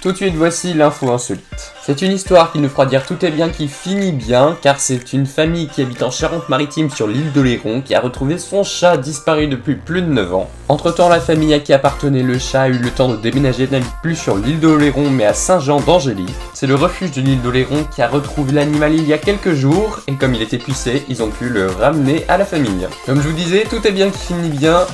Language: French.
Tout de suite, voici l'info insolite. C'est une histoire qui nous fera dire tout est bien qui finit bien, car c'est une famille qui habite en Charente-Maritime sur l'île d'Oléron qui a retrouvé son chat disparu depuis plus de 9 ans. Entre temps, la famille à qui appartenait le chat a eu le temps de déménager n'habite plus sur l'île d'Oléron mais à Saint-Jean d'Angély. C'est le refuge de l'île d'Oléron qui a retrouvé l'animal il y a quelques jours, et comme il était pucé, ils ont pu le ramener à la famille. Comme je vous disais, tout est bien qui finit bien,